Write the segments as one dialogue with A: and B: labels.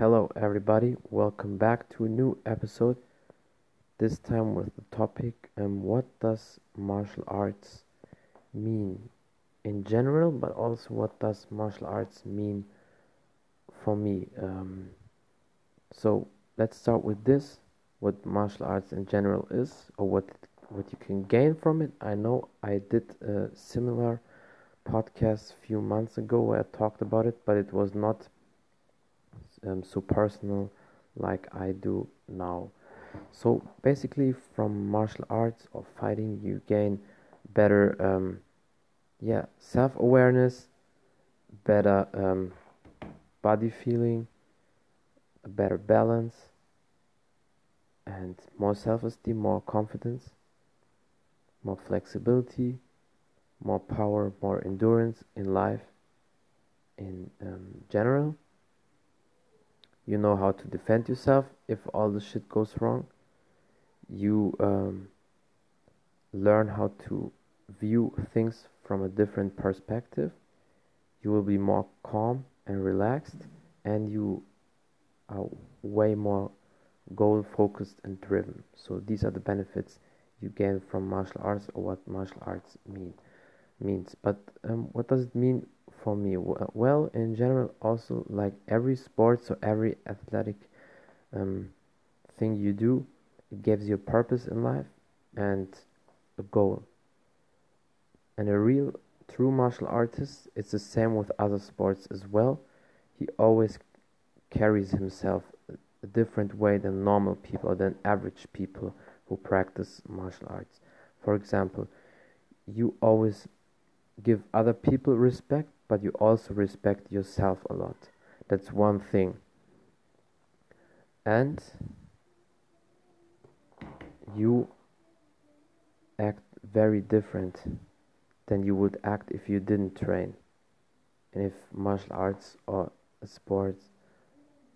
A: Hello, everybody. Welcome back to a new episode. This time with the topic um, what does martial arts mean in general, but also what does martial arts mean for me. Um, so let's start with this: what martial arts in general is, or what what you can gain from it. I know I did a similar podcast a few months ago where I talked about it, but it was not um, so personal like I do now. So basically, from martial arts or fighting, you gain better, um, yeah, self-awareness, better um, body feeling, a better balance, and more self-esteem, more confidence, more flexibility, more power, more endurance in life in um, general you know how to defend yourself if all the shit goes wrong. You um, learn how to view things from a different perspective. You will be more calm and relaxed and you are way more goal focused and driven. So these are the benefits you gain from martial arts or what martial arts mean means but um, what does it mean for me? Well in general also like every sports or every athletic um, thing you do it gives you a purpose in life and a goal. And a real true martial artist it's the same with other sports as well. He always carries himself a different way than normal people than average people who practice martial arts. For example you always give other people respect but you also respect yourself a lot. That's one thing. And you act very different than you would act if you didn't train. And if martial arts or sports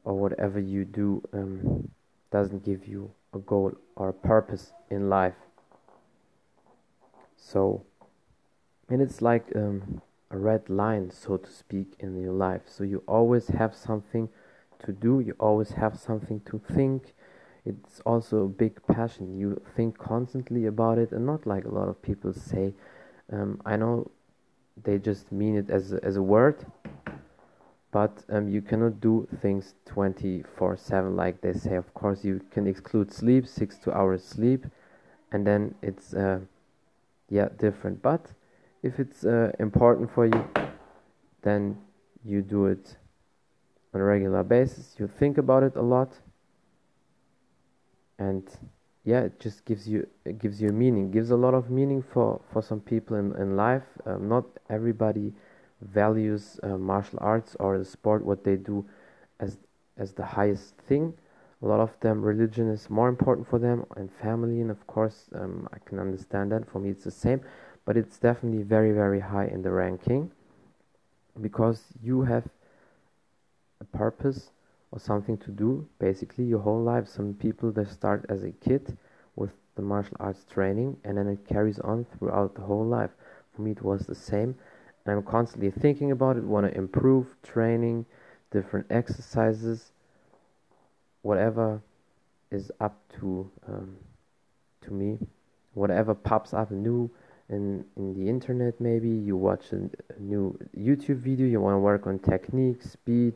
A: or whatever you do um, doesn't give you a goal or a purpose in life. So, and it's like um, a red line, so to speak, in your life. So you always have something to do, you always have something to think. It's also a big passion. You think constantly about it, and not like a lot of people say. Um, I know they just mean it as a, as a word, but um, you cannot do things 24 7 like they say. Of course, you can exclude sleep, six to hours sleep, and then it's uh, yeah different. But if it's uh, important for you then you do it on a regular basis. You think about it a lot. And yeah it just gives you it gives you meaning. Gives a lot of meaning for for some people in, in life. Um, not everybody values uh, martial arts or the sport what they do as as the highest thing. A lot of them religion is more important for them and family and of course um, i can understand that. For me it's the same but it's definitely very very high in the ranking because you have a purpose or something to do basically your whole life. Some people they start as a kid with the martial arts training and then it carries on throughout the whole life. For me it was the same and i'm constantly thinking about it want to improve training different exercises whatever is up to um, to me whatever pops up new in in the internet maybe you watch a, a new youtube video you want to work on technique speed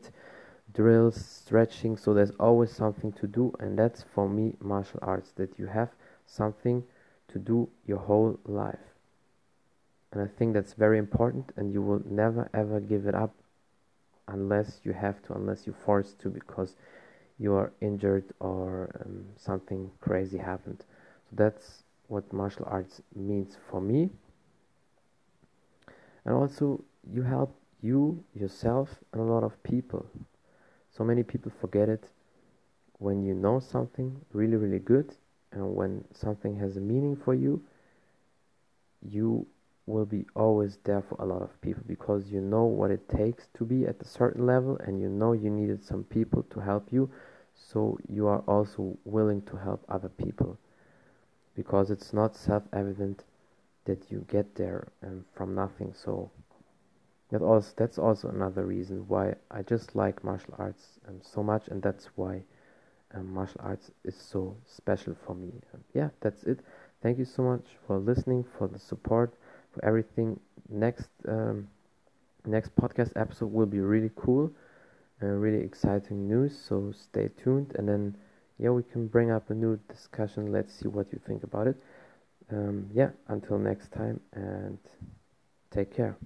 A: drills stretching so there's always something to do and that's for me martial arts that you have something to do your whole life. And i think that's very important and you will never ever give it up unless you have to unless you're forced to because you are injured or um, something crazy happened. So that's what martial arts means for me. And also you help you yourself and a lot of people. So many people forget it when you know something really really good and when something has a meaning for you you will be always there for a lot of people because you know what it takes to be at a certain level and you know you needed some people to help you. So you are also willing to help other people because it's not self-evident that you get there um, from nothing so that also that's also another reason why I just like martial arts um, so much, and that's why um, martial arts is so special for me. Um, yeah, that's it. Thank you so much for listening, for the support, for everything. Next um, next podcast episode will be really cool, uh, really exciting news. So stay tuned, and then yeah, we can bring up a new discussion. Let's see what you think about it. Um, yeah, until next time, and take care.